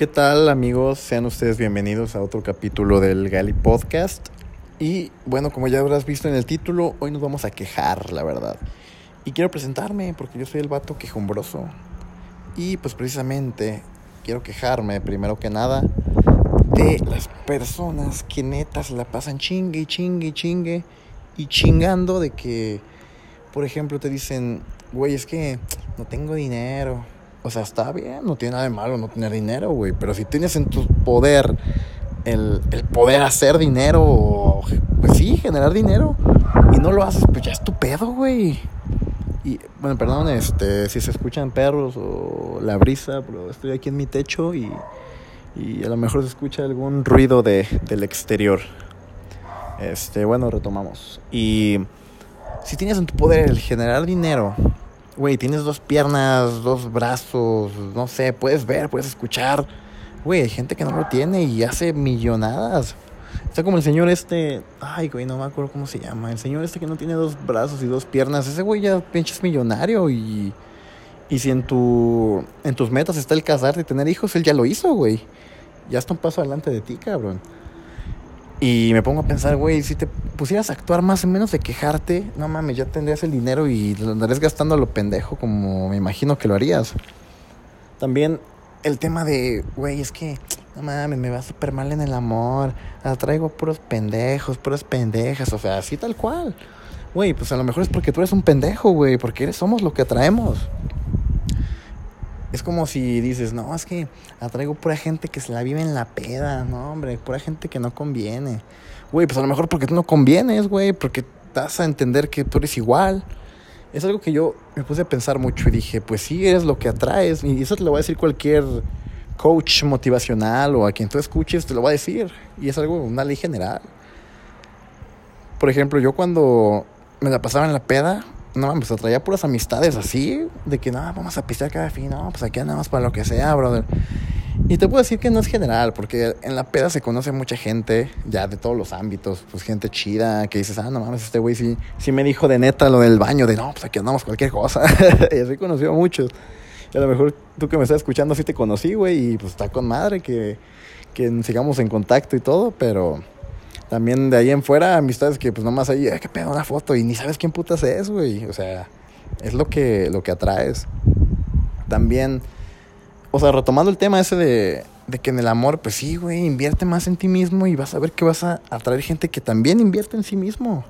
¿Qué tal amigos? Sean ustedes bienvenidos a otro capítulo del Gali Podcast. Y bueno, como ya habrás visto en el título, hoy nos vamos a quejar, la verdad. Y quiero presentarme porque yo soy el vato quejumbroso. Y pues precisamente quiero quejarme primero que nada de las personas que neta se la pasan chingue y chingue y chingue y chingando de que, por ejemplo, te dicen, güey, es que no tengo dinero o sea, está bien, no tiene nada de malo no tener dinero, güey. Pero si tienes en tu poder el, poder hacer dinero, pues sí, generar dinero, y no lo haces, pues ya es tu pedo, güey. Y bueno, perdón, este, si se escuchan perros o la brisa, pero estoy aquí en mi techo y, y a lo mejor se escucha algún ruido de, del exterior. Este, bueno, retomamos. Y si tienes en tu poder el generar dinero, güey, tienes dos piernas, dos brazos, no sé, puedes ver, puedes escuchar. Güey, hay gente que no lo tiene y hace millonadas. Está como el señor este, ay, güey, no me acuerdo cómo se llama. El señor este que no tiene dos brazos y dos piernas, ese güey ya pinches millonario y... Y si en, tu, en tus metas está el casarte y tener hijos, él ya lo hizo, güey. Ya está un paso adelante de ti, cabrón. Y me pongo a pensar, güey, si te pusieras actuar más o menos de quejarte, no mames, ya tendrías el dinero y lo andarías gastando a lo pendejo como me imagino que lo harías. También el tema de, güey, es que, no mames, me va súper mal en el amor, atraigo puros pendejos, puras pendejas, o sea, así tal cual. Güey, pues a lo mejor es porque tú eres un pendejo, güey, porque somos lo que atraemos. Es como si dices, no, es que atraigo pura gente que se la vive en la peda, no, hombre, pura gente que no conviene. Güey, pues a lo mejor porque tú no convienes, güey, porque vas a entender que tú eres igual. Es algo que yo me puse a pensar mucho y dije, pues sí, eres lo que atraes. Y eso te lo va a decir cualquier coach motivacional o a quien tú escuches, te lo va a decir. Y es algo, una ley general. Por ejemplo, yo cuando me la pasaba en la peda, no, pues traía puras amistades así, de que no, vamos a pistear cada fin, no, pues aquí andamos para lo que sea, brother. Y te puedo decir que no es general, porque en la peda se conoce mucha gente, ya de todos los ámbitos, pues gente chida, que dices, ah, no mames, este güey sí, me dijo de neta lo del baño, de no, pues aquí andamos cualquier cosa. y así conoció a muchos. Y a lo mejor tú que me estás escuchando sí te conocí, güey, y pues está con madre que, que sigamos en contacto y todo, pero también de ahí en fuera, amistades que pues nomás ahí, qué pedo, una foto y ni sabes quién putas es, güey. O sea, es lo que, lo que atraes. También, o sea, retomando el tema ese de, de que en el amor, pues sí, güey, invierte más en ti mismo y vas a ver que vas a atraer gente que también invierte en sí mismo.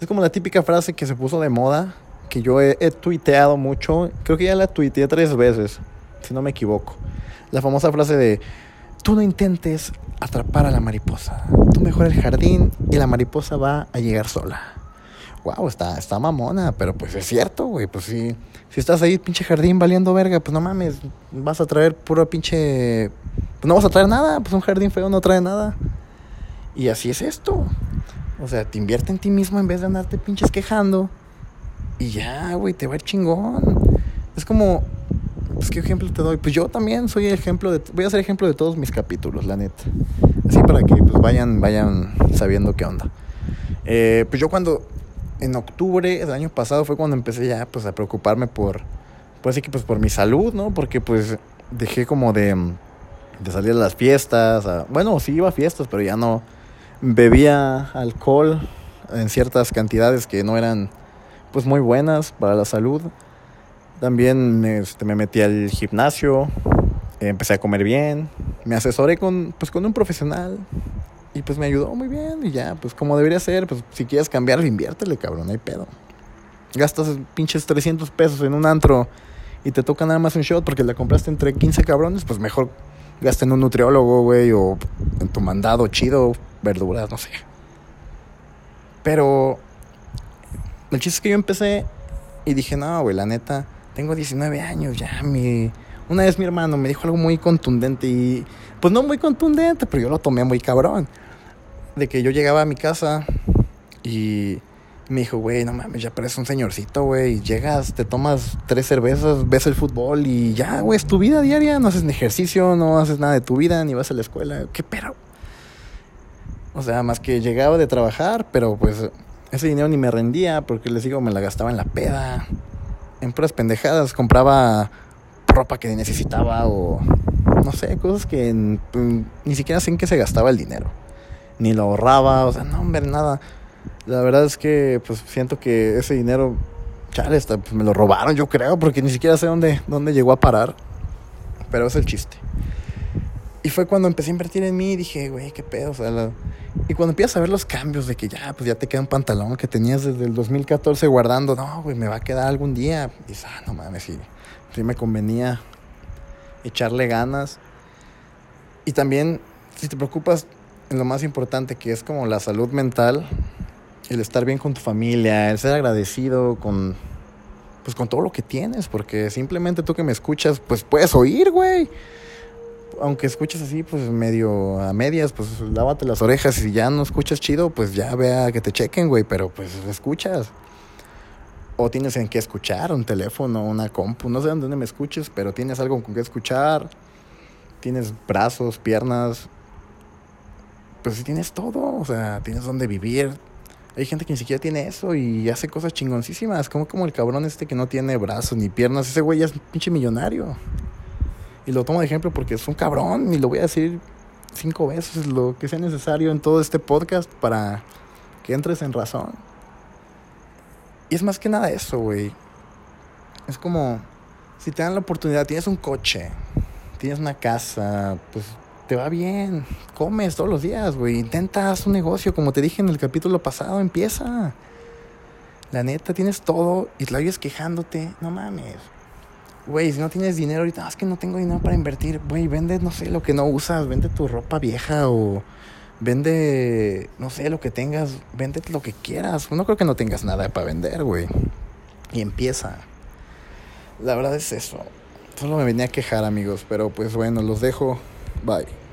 Es como la típica frase que se puso de moda, que yo he, he tuiteado mucho, creo que ya la tuiteé tres veces, si no me equivoco. La famosa frase de, tú no intentes atrapar a la mariposa. Tú mejor el jardín y la mariposa va a llegar sola. Wow, está, está mamona, pero pues es cierto, güey. Pues si, si estás ahí, pinche jardín valiendo verga, pues no mames, vas a traer puro pinche. Pues no vas a traer nada, pues un jardín feo no trae nada. Y así es esto. O sea, te invierte en ti mismo en vez de andarte pinches quejando. Y ya, güey, te va a ir chingón. Es como, pues qué ejemplo te doy. Pues yo también soy ejemplo de, voy a ser ejemplo de todos mis capítulos, la neta. Así para que pues vayan, vayan sabiendo qué onda. Eh, pues yo cuando, en octubre del año pasado fue cuando empecé ya pues a preocuparme por, pues sí que pues por mi salud, ¿no? Porque pues dejé como de, de salir a las fiestas. bueno, sí iba a fiestas, pero ya no bebía alcohol en ciertas cantidades que no eran pues muy buenas para la salud. También este, me metí al gimnasio, empecé a comer bien, me asesoré con, pues, con un profesional y pues me ayudó muy bien y ya, pues como debería ser, pues si quieres cambiar, inviértele, cabrón, hay pedo. Gastas pinches 300 pesos en un antro y te toca nada más un shot porque la compraste entre 15 cabrones, pues mejor gasta en un nutriólogo, güey, o en tu mandado chido, verduras, no sé. Pero el chiste es que yo empecé y dije, no, güey, la neta, tengo 19 años ya, mi... Una vez mi hermano me dijo algo muy contundente y... Pues no muy contundente, pero yo lo tomé muy cabrón. De que yo llegaba a mi casa y me dijo, güey, no mames, ya pareces un señorcito, güey. Llegas, te tomas tres cervezas, ves el fútbol y ya, güey, es tu vida diaria. No haces ni ejercicio, no haces nada de tu vida, ni vas a la escuela. ¿Qué pero? O sea, más que llegaba de trabajar, pero pues ese dinero ni me rendía porque les digo, me la gastaba en la peda en puras pendejadas. Compraba ropa que necesitaba o no sé, cosas que ni siquiera sé en qué se gastaba el dinero. Ni lo ahorraba, o sea, no, hombre, nada. La verdad es que pues siento que ese dinero, chale, pues, me lo robaron, yo creo, porque ni siquiera sé dónde, dónde llegó a parar. Pero es el chiste. Y fue cuando empecé a invertir en mí y dije, güey, qué pedo. O sea, Y cuando empiezas a ver los cambios de que ya, pues ya te queda un pantalón que tenías desde el 2014 guardando, no, güey, me va a quedar algún día. Y dices, ah, no mames, sí, sí me convenía echarle ganas. Y también, si te preocupas en lo más importante, que es como la salud mental, el estar bien con tu familia, el ser agradecido con, pues con todo lo que tienes, porque simplemente tú que me escuchas, pues puedes oír, güey aunque escuches así, pues medio a medias, pues lávate las orejas y si ya no escuchas chido, pues ya vea que te chequen, güey, pero pues escuchas. O tienes en qué escuchar, un teléfono, una compu, no sé dónde me escuches, pero tienes algo con qué escuchar, tienes brazos, piernas, pues tienes todo, o sea, tienes dónde vivir. Hay gente que ni siquiera tiene eso y hace cosas chingoncísimas, como como el cabrón este que no tiene brazos ni piernas, ese güey ya es pinche millonario. Y lo tomo de ejemplo porque es un cabrón y lo voy a decir cinco veces lo que sea necesario en todo este podcast para que entres en razón. Y es más que nada eso, güey. Es como, si te dan la oportunidad, tienes un coche, tienes una casa, pues te va bien, comes todos los días, güey. Intentas un negocio, como te dije en el capítulo pasado, empieza. La neta, tienes todo y te la oyes quejándote, no mames güey, si no tienes dinero ahorita, ah, es que no tengo dinero para invertir, güey, vende, no sé, lo que no usas, vende tu ropa vieja o vende, no sé, lo que tengas, vende lo que quieras. No creo que no tengas nada para vender, güey. Y empieza. La verdad es eso. Solo me venía a quejar, amigos, pero pues bueno, los dejo. Bye.